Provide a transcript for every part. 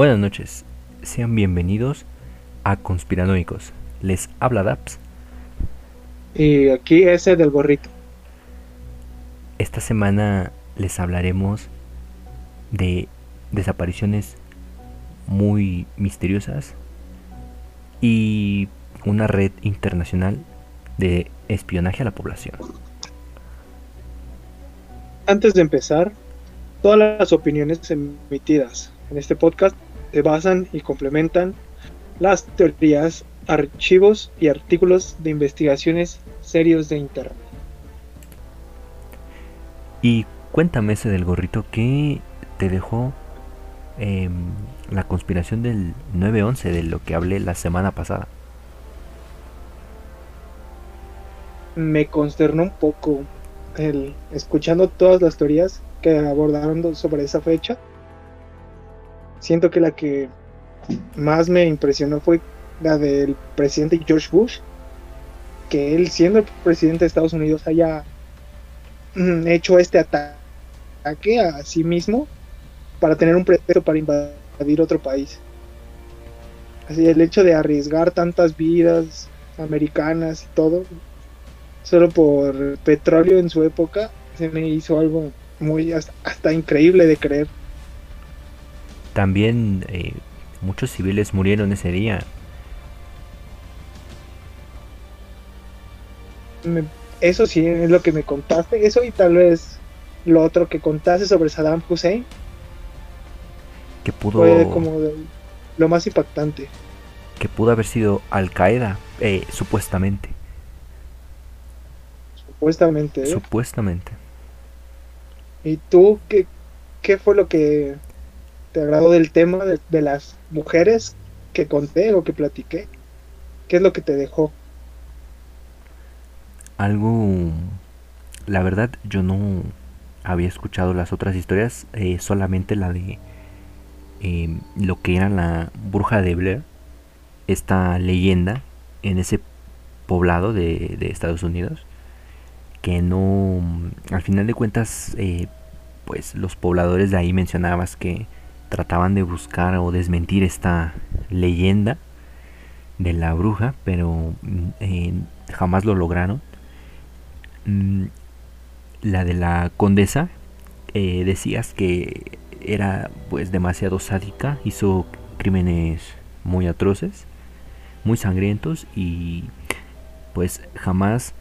Buenas noches, sean bienvenidos a Conspiranoicos. Les habla Daps. Y aquí ese del gorrito. Esta semana les hablaremos de desapariciones muy misteriosas y una red internacional de espionaje a la población. Antes de empezar, todas las opiniones emitidas en este podcast basan y complementan las teorías, archivos y artículos de investigaciones serios de Internet. Y cuéntame ese del gorrito, ¿qué te dejó em, la conspiración del 9-11 de lo que hablé la semana pasada? Me consternó un poco el escuchando todas las teorías que abordaron sobre esa fecha. Siento que la que más me impresionó fue la del presidente George Bush, que él siendo el presidente de Estados Unidos haya mm, hecho este ataque a sí mismo para tener un pretexto para invadir otro país. Así el hecho de arriesgar tantas vidas americanas y todo, solo por petróleo en su época, se me hizo algo muy hasta, increíble de creer. También eh, muchos civiles murieron ese día. eso sí es lo que me contaste, eso y tal vez lo otro que contaste sobre Saddam Hussein. Que pudo... Fue como lo más impactante. Que pudo haber sido Al Qaeda, eh, supuestamente. Supuestamente. ¿eh? Supuestamente. ¿Y tú qué, qué fue lo que te agradó del tema de, las mujeres que conté o que platiqué? ¿Qué es lo que te dejó? Algo, la verdad yo no había escuchado las otras historias, eh, solamente la de em, lo que era la bruja de Blair, esta leyenda en ese poblado de, de Estados Unidos, que no, al final de cuentas, eh, pues los pobladores de ahí mencionabas que trataban de buscar o desmentir esta leyenda de la bruja, pero mm, eh, jamás lo lograron. Mm, la de la condesa, eh, decías que era pues demasiado sádica, hizo crímenes muy atroces, muy sangrientos y pues jamás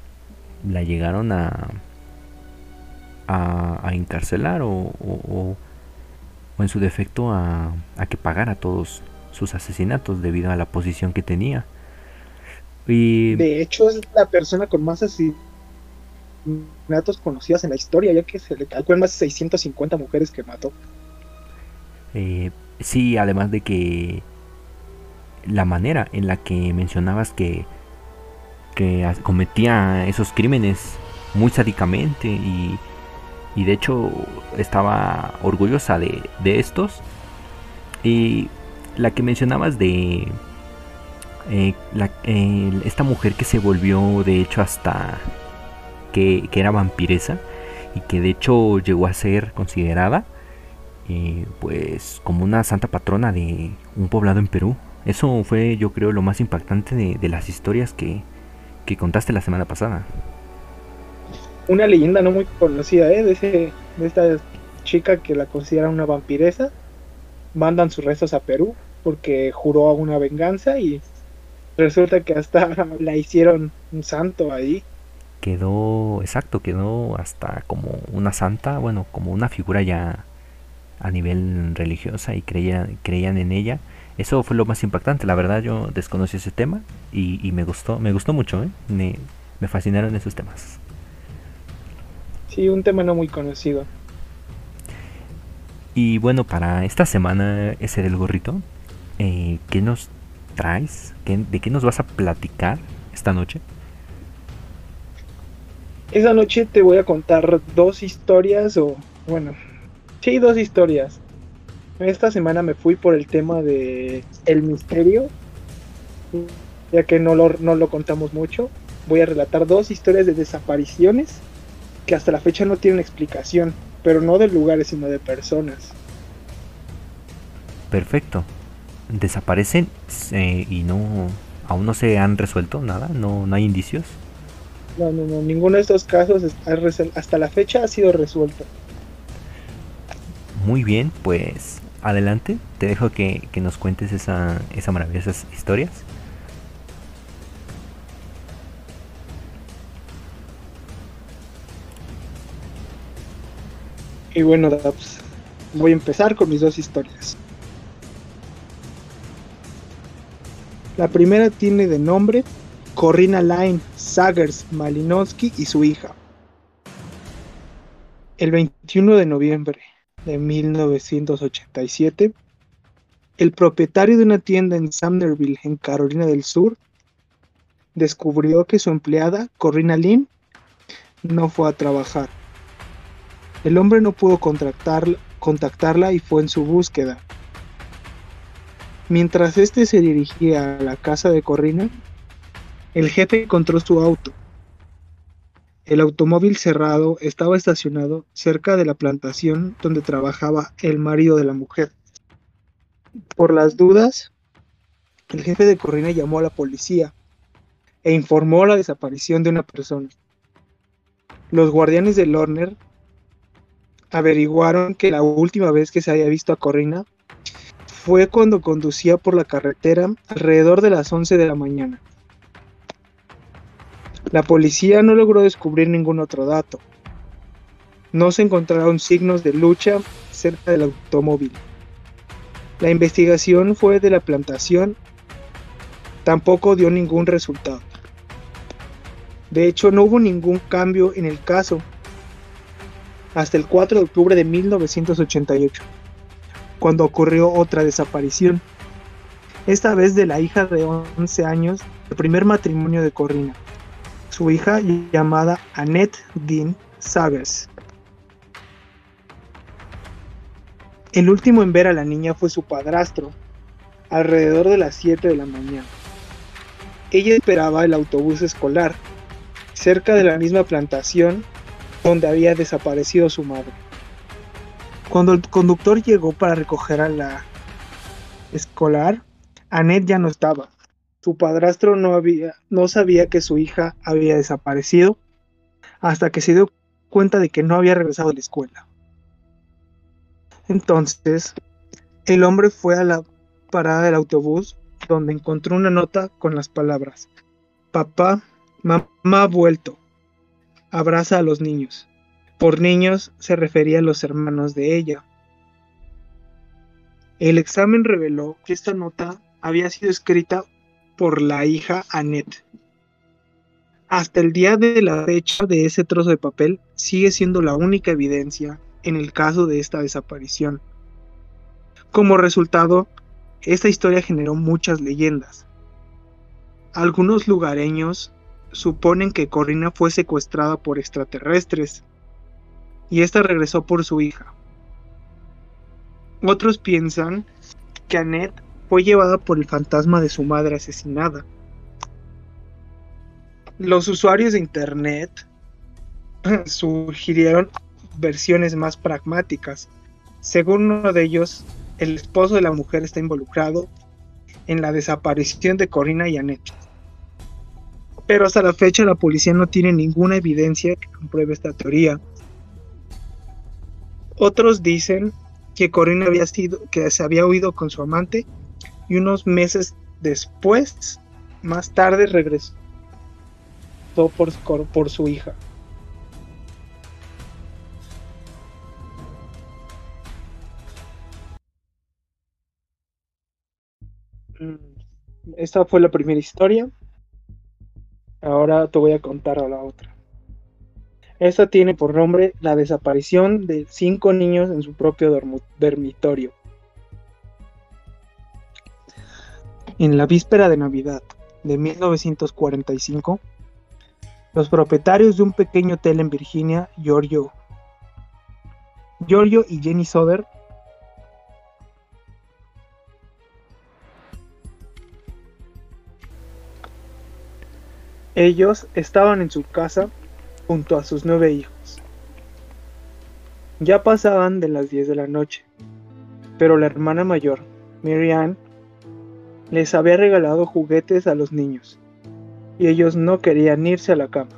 la llegaron a, a, encarcelar o, o, en su defecto a, a que pagara todos sus asesinatos debido a la posición que tenía. Y... De hecho es la persona con más asesinatos conocidas en la historia, ya que se le calculan más de 650 mujeres que mató. Eh, sí, además de que la manera en la que mencionabas que que cometía esos crímenes muy sádicamente y, y de hecho estaba orgullosa de, de, estos. Y la que mencionabas de eh, la, esta mujer que se volvió de hecho hasta que, que, era vampiresa y que de hecho llegó a ser considerada eh, pues como una santa patrona de un poblado en Perú. Eso fue yo creo lo más impactante de, de las historias que, que contaste la semana pasada. Una leyenda no muy conocida, ¿eh? De, ese, de esta chica que la considera una vampiresa. Mandan sus restos a Perú porque juró una venganza y resulta que hasta la hicieron un santo ahí. Quedó, exacto, quedó hasta como una santa, bueno, como una figura ya a nivel religiosa y creían, creían en ella eso fue lo más impactante, la verdad yo desconocí ese tema y, me gustó, me gustó mucho, ¿eh? me, fascinaron esos temas. Sí, un tema no muy conocido. Y bueno, para esta semana ese del gorrito, eh, ¿qué nos traes? ¿De qué nos vas a platicar esta noche? Esa noche te voy a contar dos historias, o bueno, sí, dos historias esta semana me fui por el tema de el misterio, ya que no lo, no lo contamos mucho. Voy a relatar dos historias de desapariciones que hasta la fecha no tienen explicación, pero no de lugares, sino de personas. perfecto. Desaparecen eh, y no aún no se han resuelto nada, no, no hay indicios. No, no, no, ninguno de estos casos hasta la fecha ha sido resuelto. Muy bien, pues adelante, te dejo que, nos cuentes esa, esa maravillosas historias. Y bueno, voy a empezar con mis dos historias. La primera tiene de nombre Corrina Line Sagers Malinowski y su hija. El 21 de noviembre de 1987, el propietario de una tienda en Sumnerville, en Carolina del Sur, descubrió que su empleada, Corrina Lynn, no fue a trabajar. El hombre no pudo contactarla y fue en su búsqueda. Mientras este se dirigía a la casa de Corrina, el jefe encontró su auto. El automóvil cerrado estaba estacionado cerca de la plantación donde trabajaba el marido de la mujer. Por las dudas, el jefe de Corrina llamó a la policía e informó la desaparición de una persona. Los guardianes de Lorner averiguaron que la última vez que se había visto a Corrina fue cuando conducía por la carretera alrededor de las 11 de la mañana. La policía no logró descubrir ningún otro dato. No se encontraron signos de lucha cerca del automóvil. La investigación fue de la plantación. Tampoco dio ningún resultado. De hecho, no hubo ningún cambio en el caso hasta el 4 de octubre de 1988 cuando ocurrió otra desaparición, esta vez de la hija de 11 años del primer matrimonio de Corrina, su hija llamada Annette Dean Sagers. El último en ver a la niña fue su padrastro, alrededor de las 7 de la mañana. Ella esperaba el autobús escolar, cerca de la misma plantación donde había desaparecido su madre. Cuando el conductor llegó para recoger a la escolar, Annette ya no estaba. Su padrastro no, había, no sabía que su hija había desaparecido hasta que se dio cuenta de que no había regresado a la escuela. Entonces, el hombre fue a la parada del autobús donde encontró una nota con las palabras, papá, mamá ha vuelto, abraza a los niños. Por niños se refería a los hermanos de ella. El examen reveló que esta nota había sido escrita por la hija Annette. Hasta el día de la fecha de ese trozo de papel sigue siendo la única evidencia en el caso de esta desaparición. Como resultado, esta historia generó muchas leyendas. Algunos lugareños suponen que Corrina fue secuestrada por extraterrestres y esta regresó por su hija. Otros piensan que Annette fue llevada por el fantasma de su madre asesinada. Los usuarios de Internet sugirieron versiones más pragmáticas. Según uno de ellos, el esposo de la mujer está involucrado en la desaparición de Corina y Annette. Pero hasta la fecha la policía no tiene ninguna evidencia que compruebe esta teoría otros dicen que Corina había sido, que se había huido con su amante y unos meses después, más tarde, regresó por, por su hija. Mm, esta fue la primera historia. Ahora te voy a contar la otra. Esta tiene por nombre la desaparición de cinco niños en su propio dormitorio. En la víspera de Navidad de 1945, los propietarios de un pequeño hotel en Virginia, Giorgio, Giorgio y Jenny Soder, ellos estaban en su casa junto a sus nueve hijos. Ya pasaban de las 10 de la noche, pero la hermana mayor, Marianne, les había regalado juguetes a los niños y ellos no querían irse a la cama.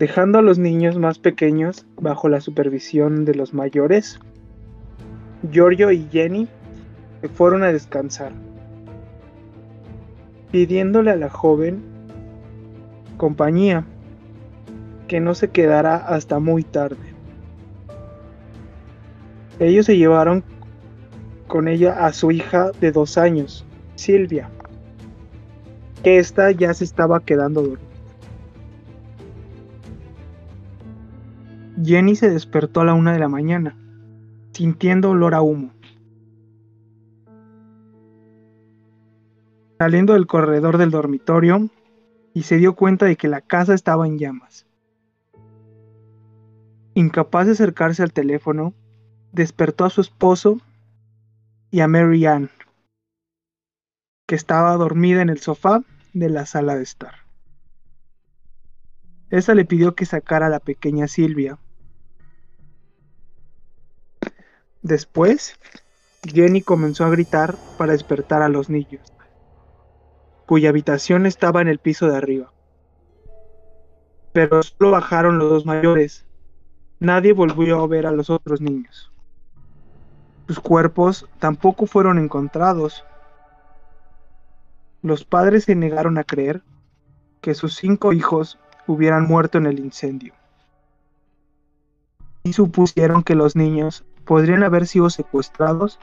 Dejando a los niños más pequeños bajo la supervisión de los mayores, Giorgio y Jenny se fueron a descansar, pidiéndole a la joven compañía que no se quedara hasta muy tarde. Ellos se llevaron con ella a su hija de dos años, Silvia, que ésta ya se estaba quedando dormida. Jenny se despertó a la una de la mañana, sintiendo olor a humo. Saliendo del corredor del dormitorio y se dio cuenta de que la casa estaba en llamas. Incapaz de acercarse al teléfono, despertó a su esposo y a Mary Ann, que estaba dormida en el sofá de la sala de estar. Esa le pidió que sacara a la pequeña Silvia. Después, Jenny comenzó a gritar para despertar a los niños, cuya habitación estaba en el piso de arriba. Pero solo bajaron los dos mayores. Nadie volvió a ver a los otros niños. Sus cuerpos tampoco fueron encontrados. Los padres se negaron a creer que sus cinco hijos hubieran muerto en el incendio. Y supusieron que los niños podrían haber sido secuestrados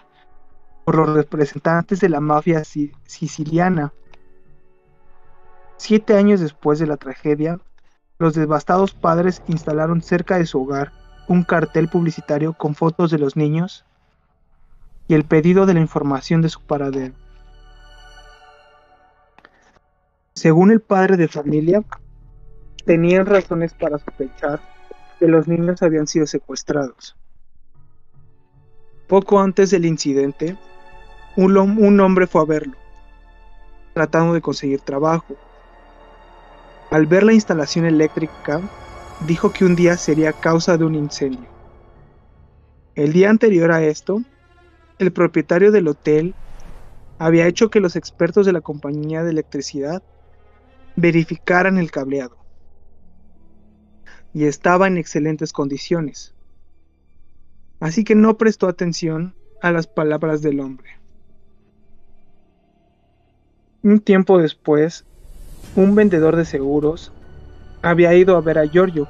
por los representantes de la mafia siciliana. Siete años después de la tragedia, los devastados padres instalaron cerca de su hogar un cartel publicitario con fotos de los niños y el pedido de la información de su paradero. Según el padre de familia, tenían razones para sospechar que los niños habían sido secuestrados. Poco antes del incidente, un, un hombre fue a verlo, tratando de conseguir trabajo. Al ver la instalación eléctrica, dijo que un día sería causa de un incendio. El día anterior a esto, el propietario del hotel había hecho que los expertos de la compañía de electricidad verificaran el cableado y estaba en excelentes condiciones. Así que no prestó atención a las palabras del hombre. Un tiempo después, un vendedor de seguros había ido a ver a Giorgio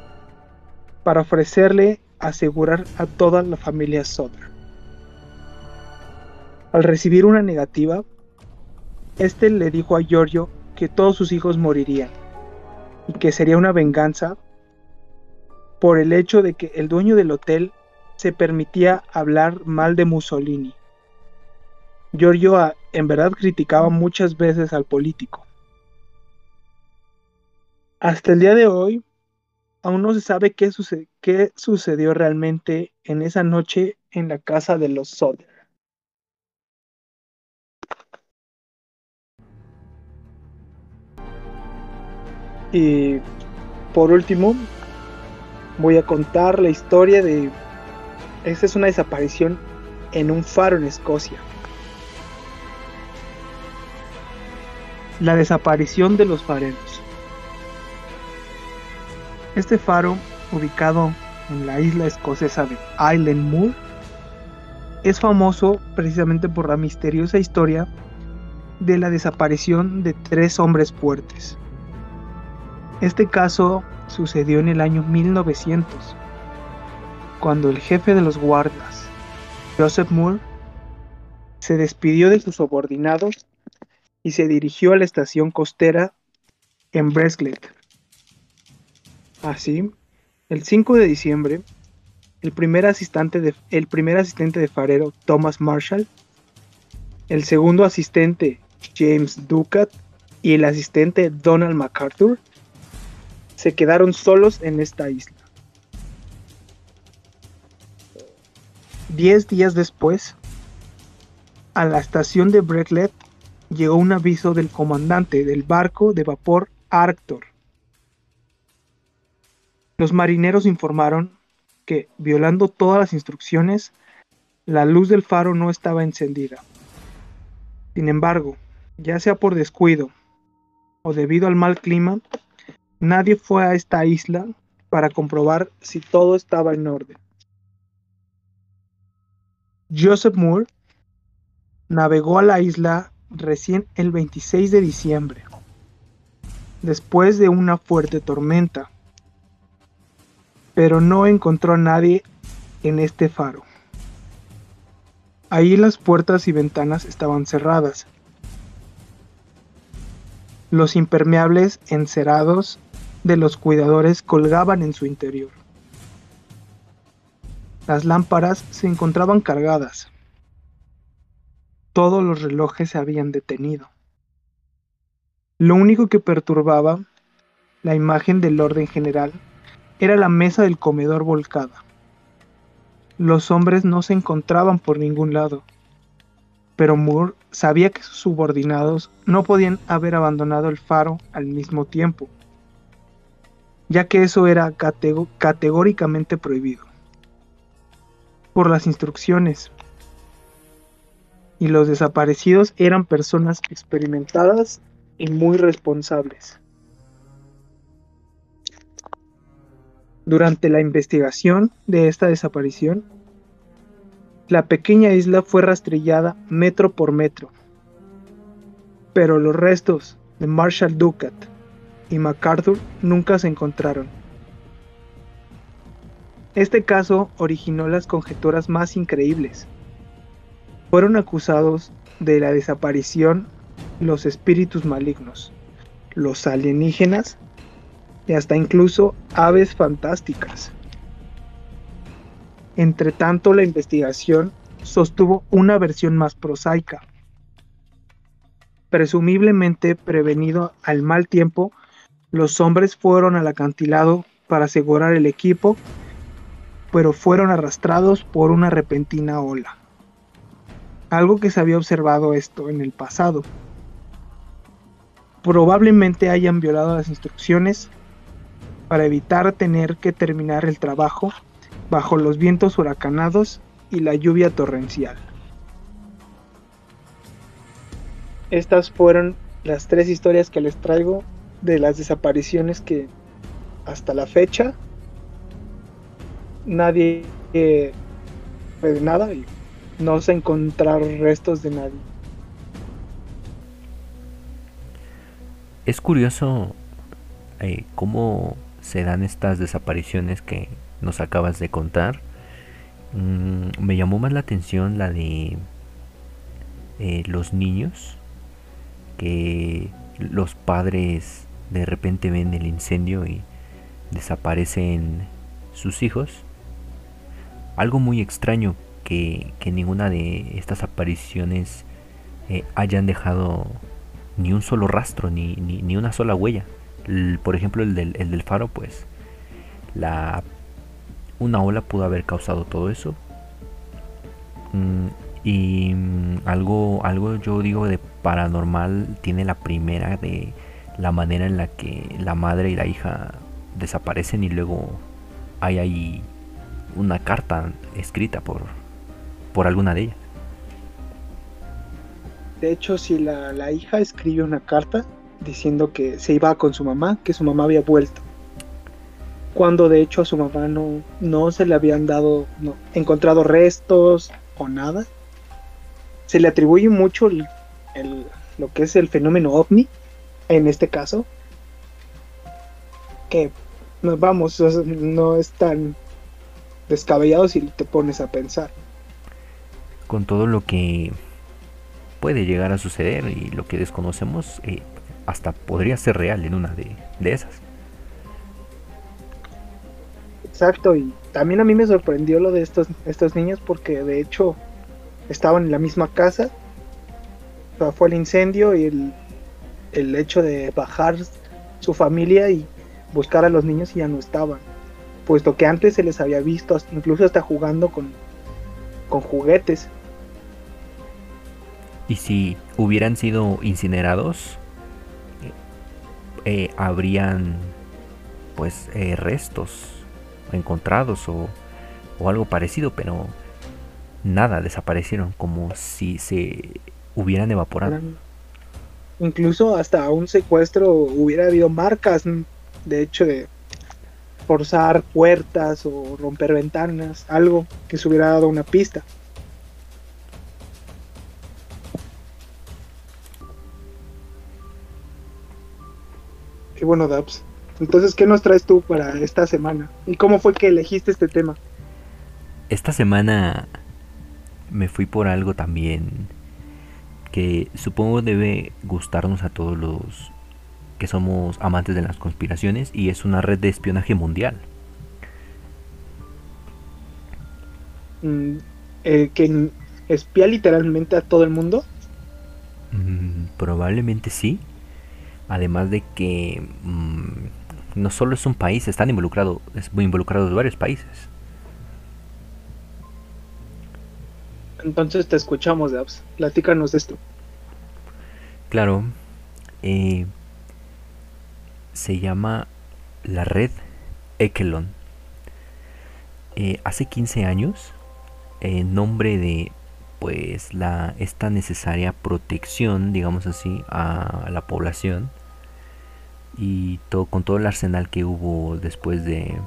para ofrecerle asegurar a toda la familia Soder. Al recibir una negativa, este le dijo a Giorgio que todos sus hijos morirían y que sería una venganza por el hecho de que el dueño del hotel se permitía hablar mal de Mussolini. Giorgio ah, en verdad criticaba muchas veces al político. Hasta el día de hoy, aún no se sabe qué, sucedió realmente en esa noche en la casa de los Soder. Y por último, voy a contar la historia de... Esta es una desaparición en un faro en Escocia. La desaparición de los fareros. Este faro, ubicado en la isla escocesa de Island Moor, es famoso precisamente por la misteriosa historia de la desaparición de tres hombres fuertes. Este caso sucedió en el año 1900, cuando el jefe de los guardas, Joseph Moore, se despidió de sus subordinados y se dirigió a la estación costera en Breslet. Así, el 5 de diciembre, el primer asistente de, farero Thomas Marshall, el segundo asistente James Ducat y el asistente Donald MacArthur se quedaron solos en esta isla. Diez días después, a la estación de Bretlet llegó un aviso del comandante del barco de vapor Arctor. Los marineros informaron que, violando todas las instrucciones, La luz del faro no estaba encendida. Sin embargo, ya sea por descuido o debido al mal clima, nadie fue a esta isla para comprobar si todo estaba en orden. Joseph Moore navegó a la isla recién el 26 de diciembre, después de una fuerte tormenta, pero no encontró a nadie en este faro. Ahí las puertas y ventanas estaban cerradas. Los impermeables encerados de los cuidadores colgaban en su interior. Las lámparas se encontraban cargadas. Todos los relojes se habían detenido. Lo único que perturbaba la imagen del orden general era la mesa del comedor volcada. Los hombres no se encontraban por ningún lado, pero Moore sabía que sus subordinados no podían haber abandonado el faro al mismo tiempo, ya que eso era categóricamente prohibido por las instrucciones. Y los desaparecidos eran personas experimentadas y muy responsables. Durante la investigación de esta desaparición, la pequeña isla fue rastrillada metro por metro, pero los restos de Marshall Ducat y MacArthur nunca se encontraron. Este caso originó las conjeturas más increíbles. Fueron acusados de la desaparición los espíritus malignos, los alienígenas y hasta incluso aves fantásticas. Entre tanto, la investigación sostuvo una versión más prosaica. Presumiblemente prevenido al mal tiempo, los hombres fueron al acantilado para asegurar el equipo, pero fueron arrastrados por una repentina ola. Algo que se había observado esto en el pasado. Probablemente hayan violado las instrucciones para evitar tener que terminar el trabajo bajo los vientos huracanados y la lluvia torrencial. Estas fueron las tres historias que les traigo de las desapariciones que hasta la fecha nadie eh, de nada y no se encontraron restos de nadie. Es curioso eh, cómo se dan estas desapariciones que nos acabas de contar. Mm, me llamó más la atención la de eh, los niños, que los padres de repente ven el incendio y desaparecen sus hijos. Algo muy extraño que, ninguna de estas apariciones eh, hayan dejado ni un solo rastro, ni, ni, una sola huella. Por ejemplo, el del, el del faro, pues la una ola pudo haber causado todo eso. Mm, y mm, algo, algo yo digo de paranormal tiene la primera de la manera en la que la madre y la hija desaparecen y luego hay ahí una carta escrita por, por alguna de ellas. De hecho, si la, la hija escribe una carta diciendo que se iba con su mamá, que su mamá había vuelto cuando de hecho a su mamá no, no se le habían dado, no, encontrado restos o nada. Se le atribuye mucho el, lo que es el fenómeno ovni, en este caso, que vamos, no es tan descabellado si te pones a pensar. Con todo lo que puede llegar a suceder y lo que desconocemos, eh, hasta podría ser real en una de, de esas. Exacto, y también a mí me sorprendió lo de estos, estos niños porque de hecho estaban en la misma casa, fue el incendio y el, el hecho de bajar su familia y buscar a los niños y ya no estaban, puesto que antes se les había visto incluso hasta jugando con, con juguetes. Y si hubieran sido incinerados, eh, habrían pues eh, restos encontrados o, algo parecido, pero nada, desaparecieron, como si se hubieran evaporado. Incluso hasta un secuestro hubiera habido marcas, de hecho, de forzar puertas o romper ventanas, algo que se hubiera dado una pista. Qué bueno, Dabs. Entonces, ¿qué nos traes tú para esta semana? ¿Y cómo fue que elegiste este tema? Esta semana me fui por algo también que supongo debe gustarnos a todos los que somos amantes de las conspiraciones y es una red de espionaje mundial. Mm, eh, ¿Que espía literalmente a todo el mundo? Mm, probablemente sí. Además de que mm, no solo es un país, están involucrados, es muy involucrados varios países. Entonces te escuchamos, Dabs. Platícanos esto. Claro. Eh, se llama la red Ekelon. Eh, hace 15 años, en nombre de pues la esta necesaria protección, digamos así, a la población. Y todo con todo el arsenal que hubo después de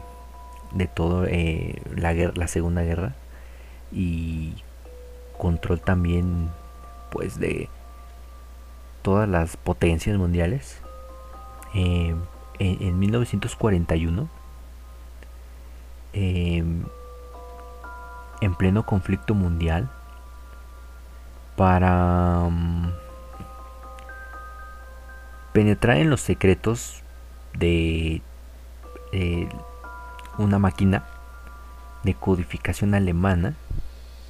de todo eh, la guerra, la segunda guerra. Y control también pues de todas las potencias mundiales. Eh, en, 1941 em, en pleno conflicto mundial para mm, penetrar en los secretos de una máquina de codificación alemana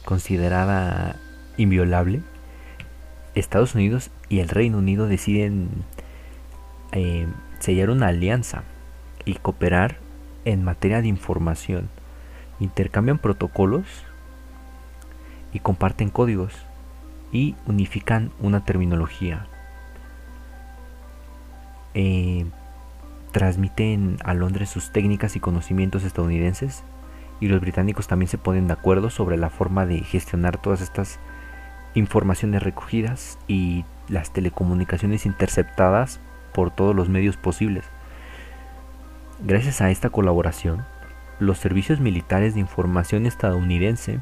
considerada inviolable, Estados Unidos y el Reino Unido deciden eh, sellar una alianza y cooperar en materia de información. Intercambian protocolos y comparten códigos y unifican una terminología. Eh, transmiten a Londres sus técnicas y conocimientos estadounidenses y los británicos también se ponen de acuerdo sobre la forma de gestionar todas estas informaciones recogidas y las telecomunicaciones interceptadas por todos los medios posibles. Gracias a esta colaboración, los servicios militares de información estadounidense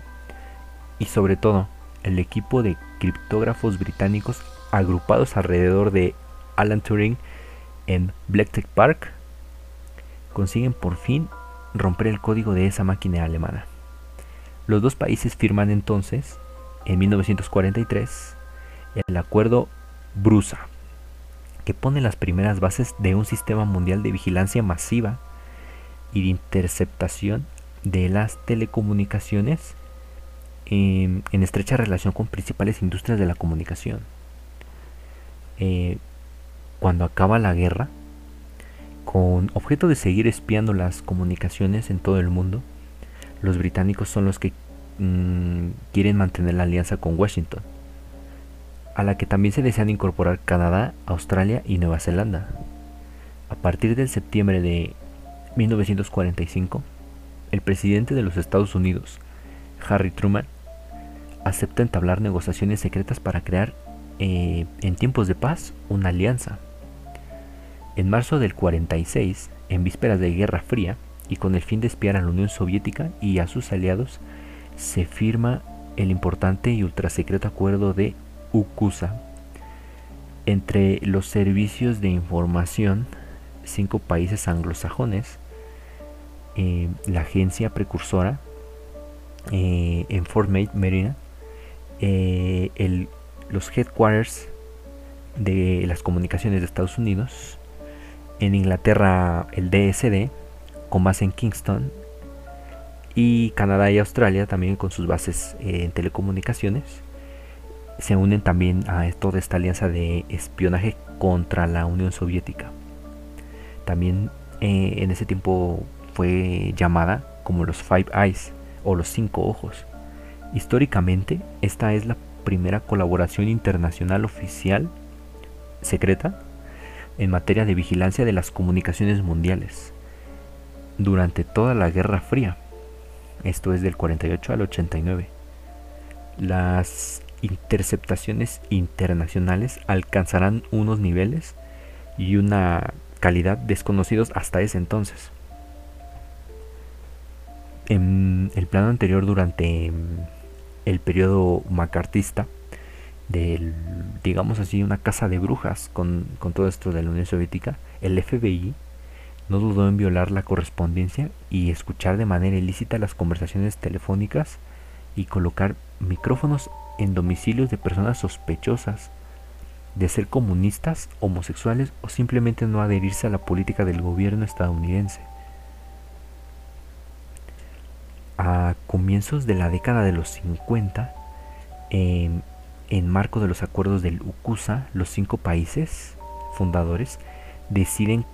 y sobre todo el equipo de criptógrafos británicos agrupados alrededor de Alan Turing en Black Park consiguen por fin romper el código de esa máquina alemana. Los dos países firman entonces, en 1943, el acuerdo Brusa, que pone las primeras bases de un sistema mundial de vigilancia masiva y de interceptación de las telecomunicaciones en, estrecha relación con principales industrias de la comunicación. Eh, cuando acaba la guerra, con objeto de seguir espiando las comunicaciones en todo el mundo, los británicos son los que mm, quieren mantener la alianza con Washington, a la que también se desean incorporar Canadá, Australia y Nueva Zelanda. A partir del septiembre de 1945, el presidente de los Estados Unidos, Harry Truman, acepta entablar negociaciones secretas para crear, eh, en tiempos de paz, una alianza. En marzo del 46, en vísperas de Guerra Fría, y con el fin de espiar a la Unión Soviética y a sus aliados, se firma el importante y ultrasecreto acuerdo de Ukusa entre los servicios de información cinco países anglosajones, eh, la agencia precursora eh, en Fort Marina, eh, los headquarters de las comunicaciones de Estados Unidos, en Inglaterra el DSD, con base en Kingston, y Canadá y Australia también con sus bases en telecomunicaciones. Se unen también a toda esta alianza de espionaje contra la Unión Soviética. También eh, en ese tiempo fue llamada como los Five Eyes o los Cinco Ojos. Históricamente, esta es la primera colaboración internacional oficial secreta en materia de vigilancia de las comunicaciones mundiales durante toda la Guerra Fría. Esto es del 48 al 89. las interceptaciones internacionales alcanzarán unos niveles y una calidad desconocidos hasta ese entonces. En el plano anterior, durante el periodo macartista, del, digamos así, una casa de brujas con, con todo esto de la Unión Soviética, el FBI no dudó en violar la correspondencia y escuchar de manera ilícita las conversaciones telefónicas y colocar micrófonos en domicilios de personas sospechosas de ser comunistas, homosexuales o simplemente no adherirse a la política del gobierno estadounidense. A comienzos de la década de los 50, en, en marco de los acuerdos del UCUSA, los cinco países fundadores deciden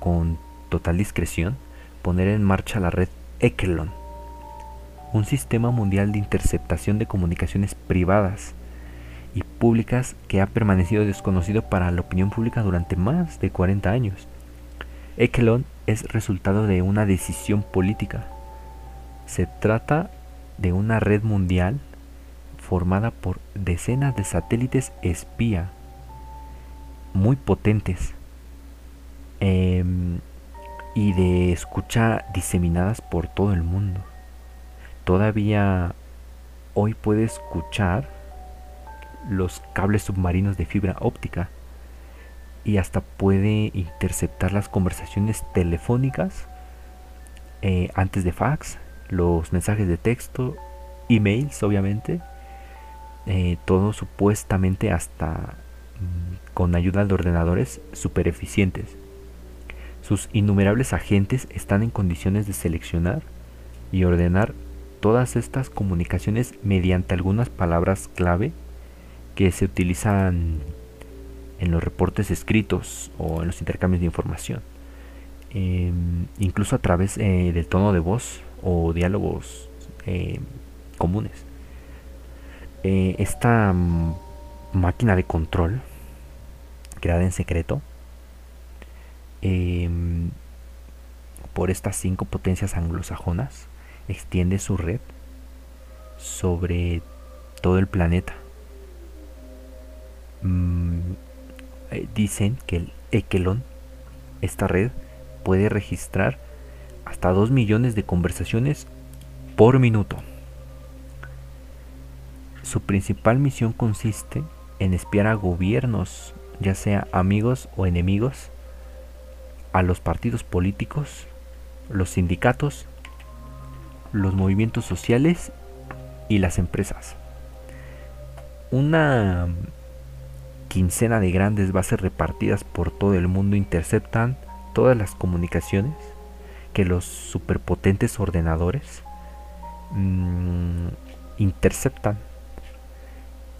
con total discreción poner en marcha la red Ekelon, un sistema mundial de interceptación de comunicaciones privadas y públicas que ha permanecido desconocido para la opinión pública durante más de 40 años. Ekelon es resultado de una decisión política. Se trata de una red mundial formada por decenas de satélites espía muy potentes em, y de escucha diseminadas por todo el mundo. Todavía hoy puede escuchar los cables submarinos de fibra óptica y hasta puede interceptar las conversaciones telefónicas eh, antes de fax, los mensajes de texto, emails obviamente, eh, todo supuestamente hasta mm, con ayuda de ordenadores super eficientes. Sus innumerables agentes están en condiciones de seleccionar y ordenar todas estas comunicaciones mediante algunas palabras clave que se utilizan en los reportes escritos o en los intercambios de información. Em, incluso a través eh, del tono de voz o diálogos em, comunes. Eh, esta mm, máquina de control, creada en secreto, em, por estas cinco potencias anglosajonas, extiende su red sobre todo el planeta Mm, eh, dicen que el Ekelon, esta red, puede registrar hasta 2 millones de conversaciones por minuto. Su principal misión consiste en espiar a gobiernos, ya sea amigos o enemigos, a los partidos políticos, los sindicatos, los movimientos sociales y las empresas. Una quincena de grandes bases repartidas por todo el mundo interceptan todas las comunicaciones que los superpotentes ordenadores mm, interceptan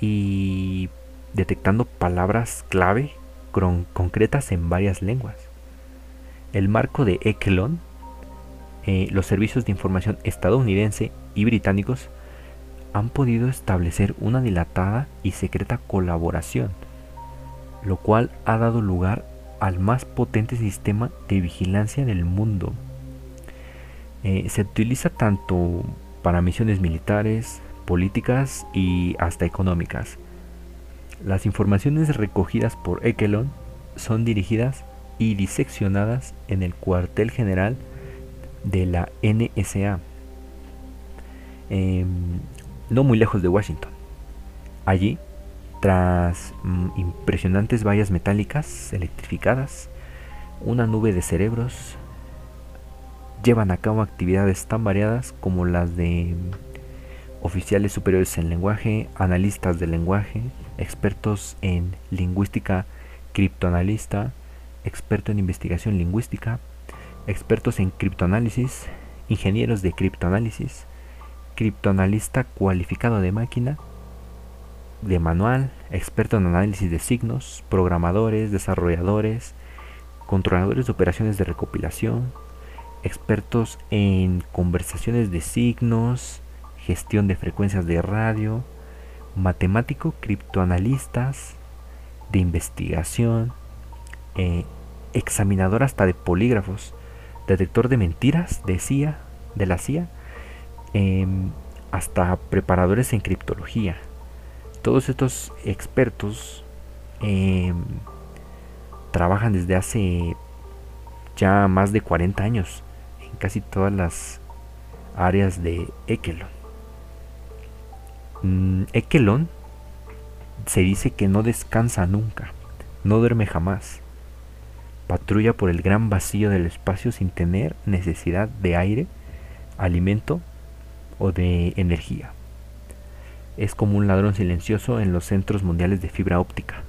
y detectando palabras clave concretas en varias lenguas. El marco de Ekelon, eh, los servicios de información estadounidense y británicos han podido establecer una dilatada y secreta colaboración lo cual ha dado lugar al más potente sistema de vigilancia del mundo. Eh, se utiliza tanto para misiones militares, políticas y hasta económicas. Las informaciones recogidas por Ekelon son dirigidas y diseccionadas en el cuartel general de la NSA, em, no muy lejos de Washington. Allí tras mm, impresionantes vallas metálicas electrificadas, una nube de cerebros llevan a cabo actividades tan variadas como las de oficiales superiores en lenguaje, analistas de lenguaje, expertos en lingüística criptoanalista, experto en investigación lingüística, expertos en criptoanálisis, ingenieros de criptoanálisis, criptoanalista cualificado de máquina, de manual, experto en análisis de signos, programadores, desarrolladores, controladores de operaciones de recopilación, expertos en conversaciones de signos, gestión de frecuencias de radio, matemático, criptoanalistas, de investigación, eh, examinador hasta de polígrafos, detector de mentiras de CIA, de la CIA, em, hasta preparadores en criptología. Todos estos expertos em, trabajan desde hace ya más de 40 años casi todas las áreas de Ekelon. Mm, Ekelon se dice que no descansa nunca, no duerme jamás. Patrulla por el gran vacío del espacio sin tener necesidad de aire, alimento o de energía. Es como un ladrón silencioso en los centros mundiales de fibra óptica,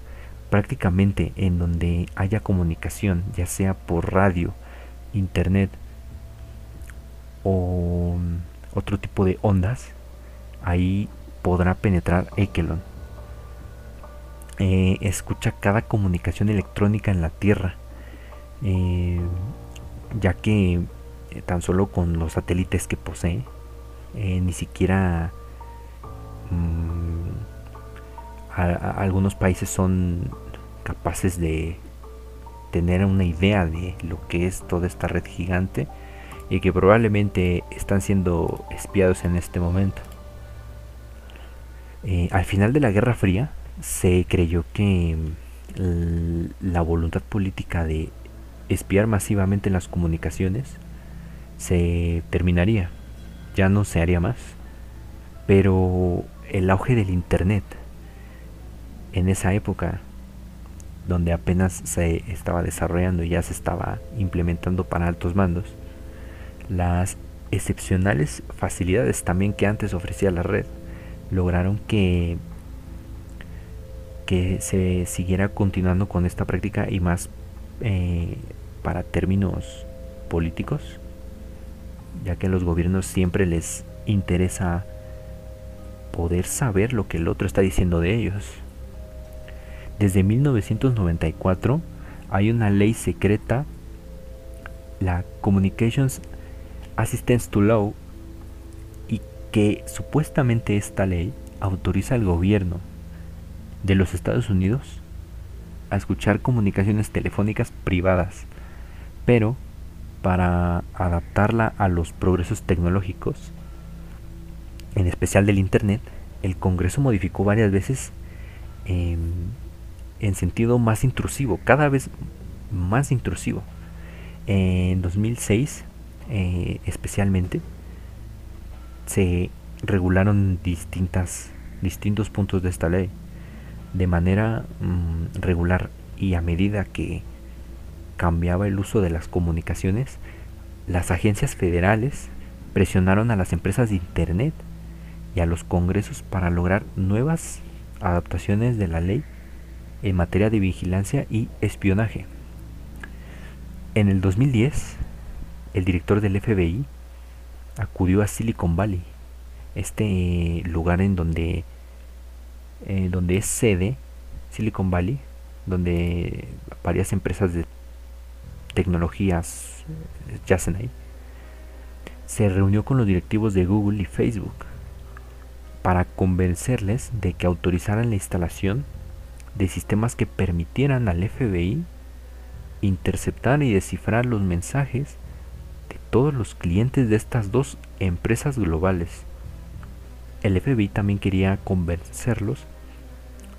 prácticamente en donde haya comunicación, ya sea por radio, internet o otro tipo de ondas, ahí podrá penetrar Ekelon. Eh, escucha cada comunicación electrónica en la Tierra, eh, ya que eh, tan solo con los satélites que posee, ni siquiera mm, algunos países son capaces de tener una idea de lo que es toda esta red gigante y que probablemente están siendo espiados en este momento. Eh, al final de la Guerra Fría se creyó que mm, la voluntad política de espiar masivamente las comunicaciones se terminaría, ya no se haría más. Pero el auge del Internet en esa época, donde apenas se estaba desarrollando y ya se estaba implementando para altos mandos, las excepcionales facilidades también que antes ofrecía la red lograron que que se siguiera continuando con esta práctica y más eh, para términos políticos ya que a los gobiernos siempre les interesa poder saber lo que el otro está diciendo de ellos. Desde 1994 hay una ley secreta la Communications Assistance to Law que supuestamente esta ley autoriza al gobierno de los Estados Unidos a escuchar comunicaciones telefónicas privadas, pero para adaptarla a los progresos tecnológicos, en especial del Internet, el Congreso modificó varias veces en sentido más intrusivo, cada vez más intrusivo. En 2006, eh, especialmente, se regularon distintas, distintos puntos de esta ley de manera mm, regular y a medida que cambiaba el uso de las comunicaciones, las agencias federales presionaron a las empresas de Internet y a los congresos para lograr nuevas adaptaciones de la ley en materia de vigilancia y espionaje. En el 2010, el director del FBI acudió a Silicon Valley, este lugar en donde, eh, donde es sede Silicon Valley, donde varias empresas de tecnologías eh, yacen ahí. Se reunió con los directivos de Google y Facebook para convencerles de que autorizaran la instalación de sistemas que permitieran al FBI interceptar y descifrar los mensajes todos los clientes de estas dos empresas globales. El FBI también quería convencerlos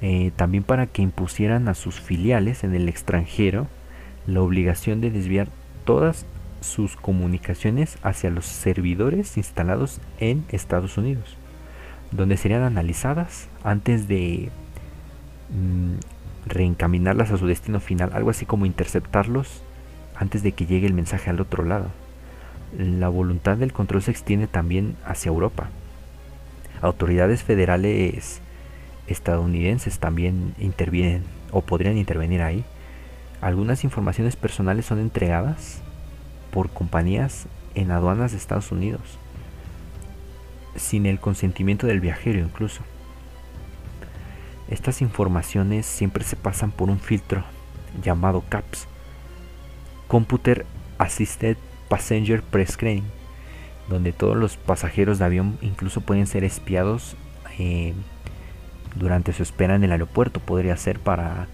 eh, también para que impusieran a sus filiales en el extranjero la obligación de desviar todas sus comunicaciones hacia los servidores instalados en Estados Unidos, donde serían analizadas antes de mm, reencaminarlas a su destino final, algo así como interceptarlos antes de que llegue el mensaje al otro lado la voluntad del control se extiende también hacia Europa. Autoridades federales estadounidenses también intervienen o podrían intervenir ahí. Algunas informaciones personales son entregadas por compañías en aduanas de Estados Unidos, sin el consentimiento del viajero incluso. Estas informaciones siempre se pasan por un filtro llamado CAPS, Computer Assisted Passenger Prescreening, donde todos los pasajeros de avión incluso pueden ser espiados eh, durante su espera en el aeropuerto. Podría ser para,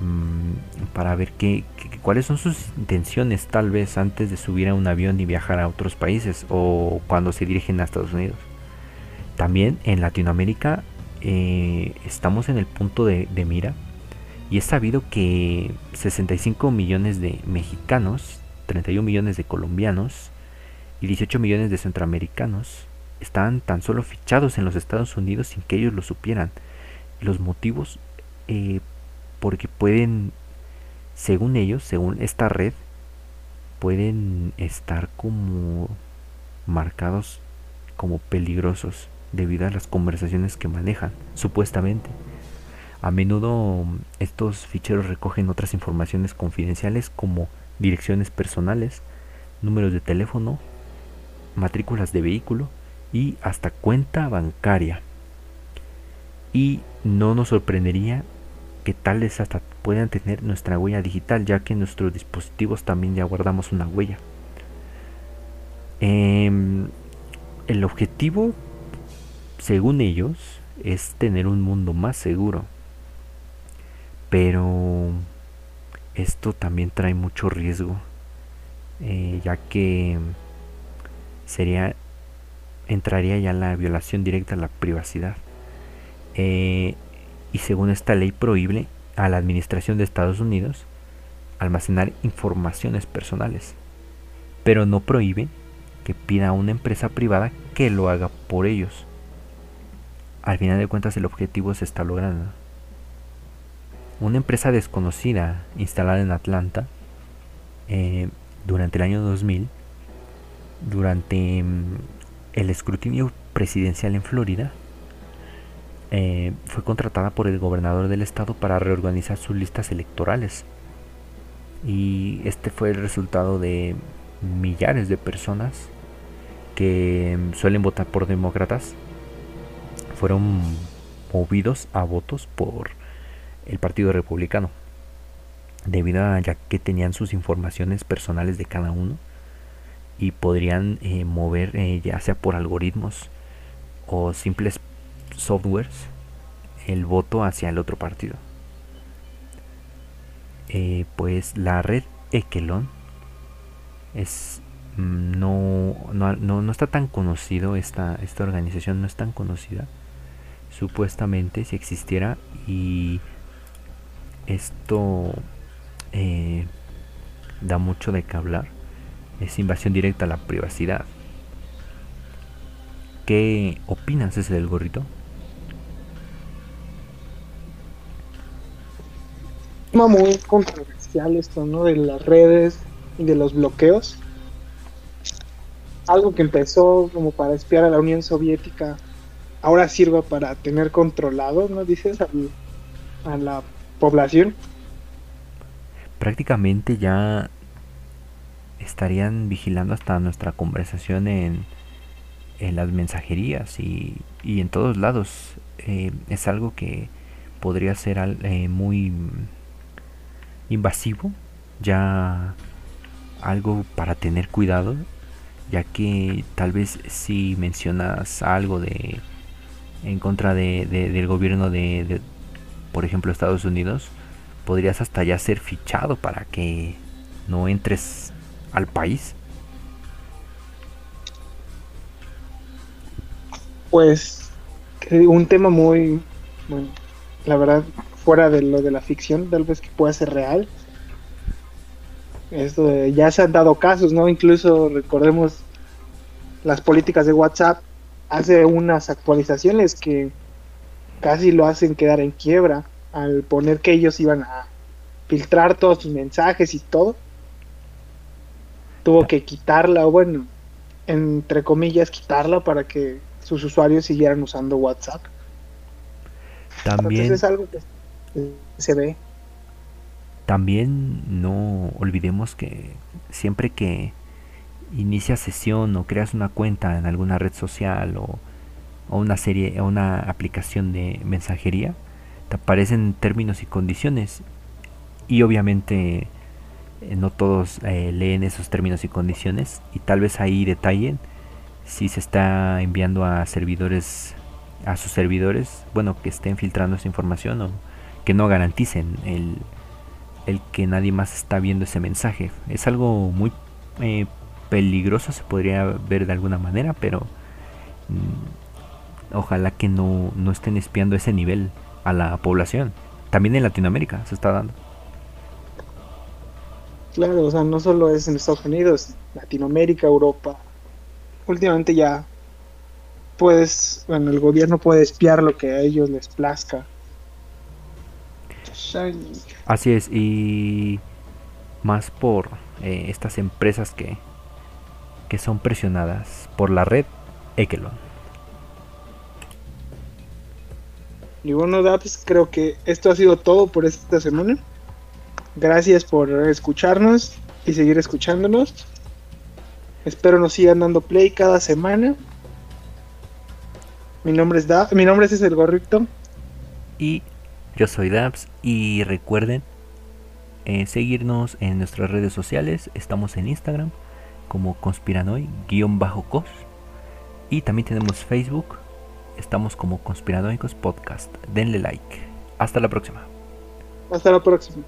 mm, para ver qué, cuáles son sus intenciones tal vez antes de subir a un avión y viajar a otros países o cuando se dirigen a Estados Unidos. también en Latinoamérica eh, estamos en el punto de mira y es sabido que 65 millones de mexicanos, 31 millones de colombianos y 18 millones de centroamericanos estaban tan solo fichados en los Estados Unidos sin que ellos lo supieran. Los motivos, eh, porque pueden, según ellos, según esta red, pueden estar como marcados como peligrosos debido a las conversaciones que manejan, supuestamente. A menudo estos ficheros recogen otras informaciones confidenciales como direcciones personales, números de teléfono, matrículas de vehículo y hasta cuenta bancaria. Y no nos sorprendería que tales hasta puedan tener nuestra huella digital, ya que en nuestros dispositivos también ya guardamos una huella. Em, el objetivo, según ellos, es tener un mundo más seguro. Pero esto también trae mucho riesgo, eh, ya que sería entraría ya la violación directa a la privacidad. Eh, y según esta ley prohíbe a la Administración de Estados Unidos almacenar informaciones personales, pero no prohíbe que pida a una empresa privada que lo haga por ellos. Al final de cuentas el objetivo se está logrando. Una empresa desconocida instalada en Atlanta eh, durante el año 2000, durante mm, el escrutinio presidencial en Florida, eh, fue contratada por el gobernador del estado para reorganizar sus listas electorales. Y este fue el resultado de millares de personas que mm, suelen votar por demócratas. Fueron movidos a votos por el Partido Republicano, debido a ya que tenían sus informaciones personales de cada uno y podrían eh, mover eh, ya sea por algoritmos o simples softwares el voto hacia el otro partido. Eh, pues la red Ekelon es mm, no, no, no, está tan conocido esta, esta organización no es tan conocida supuestamente si existiera y esto eh, da mucho de qué hablar. Es invasión directa a la privacidad. ¿Qué opinas ese del gorrito? muy controversial esto, ¿no? De las redes y de los bloqueos. Algo que empezó como para espiar a la Unión Soviética, ahora sirva para tener controlado, ¿no? Dices, a la población. Prácticamente ya estarían vigilando hasta nuestra conversación en, en las mensajerías y, y en todos lados. Eh, es algo que podría ser eh, muy invasivo, ya algo para tener cuidado, ya que tal vez si mencionas algo de en contra de, del gobierno de, por ejemplo Estados Unidos, podrías hasta ya ser fichado para que no entres al país. Pues un tema muy, bueno, la verdad, fuera de lo de la ficción, tal vez que pueda ser real. Esto ya se han dado casos, ¿no? Incluso recordemos las políticas de WhatsApp hace unas actualizaciones que casi lo hacen quedar en quiebra al poner que ellos iban a filtrar todos sus mensajes y todo. Tuvo que quitarla, o bueno, entre comillas, quitarla para que sus usuarios siguieran usando WhatsApp. También es algo que se ve. También no olvidemos que siempre que inicias sesión o creas una cuenta en alguna red social o o una serie o una aplicación de mensajería, te aparecen términos y condiciones y obviamente eh, no todos eh, leen esos términos y condiciones y tal vez ahí detallen si se está enviando a servidores a sus servidores, bueno, que estén filtrando esa información o que no garanticen el, el que nadie más está viendo ese mensaje. Es algo muy eh, peligroso, se podría ver de alguna manera, pero mm, ojalá que no, no estén espiando ese nivel a la población. También en Latinoamérica se está dando. Claro, o sea, no solo es en Estados Unidos, Latinoamérica, Europa. Últimamente ya puedes, bueno, el gobierno puede espiar lo que a ellos les plazca. Así es, y más por eh, estas empresas que, que son presionadas por la red Ekelon. Y bueno, Daps, creo que esto ha sido todo por esta semana. Gracias por escucharnos y seguir escuchándonos. Espero nos sigan dando play cada semana. Mi nombre es Da mi nombre es el Gorrito. Y yo soy Dabs y recuerden eh, seguirnos en nuestras redes sociales. Estamos en Instagram como conspiranoid-cos y también tenemos Facebook. Estamos como Conspiranoicos Podcast. Denle like. Hasta la próxima. Hasta la próxima.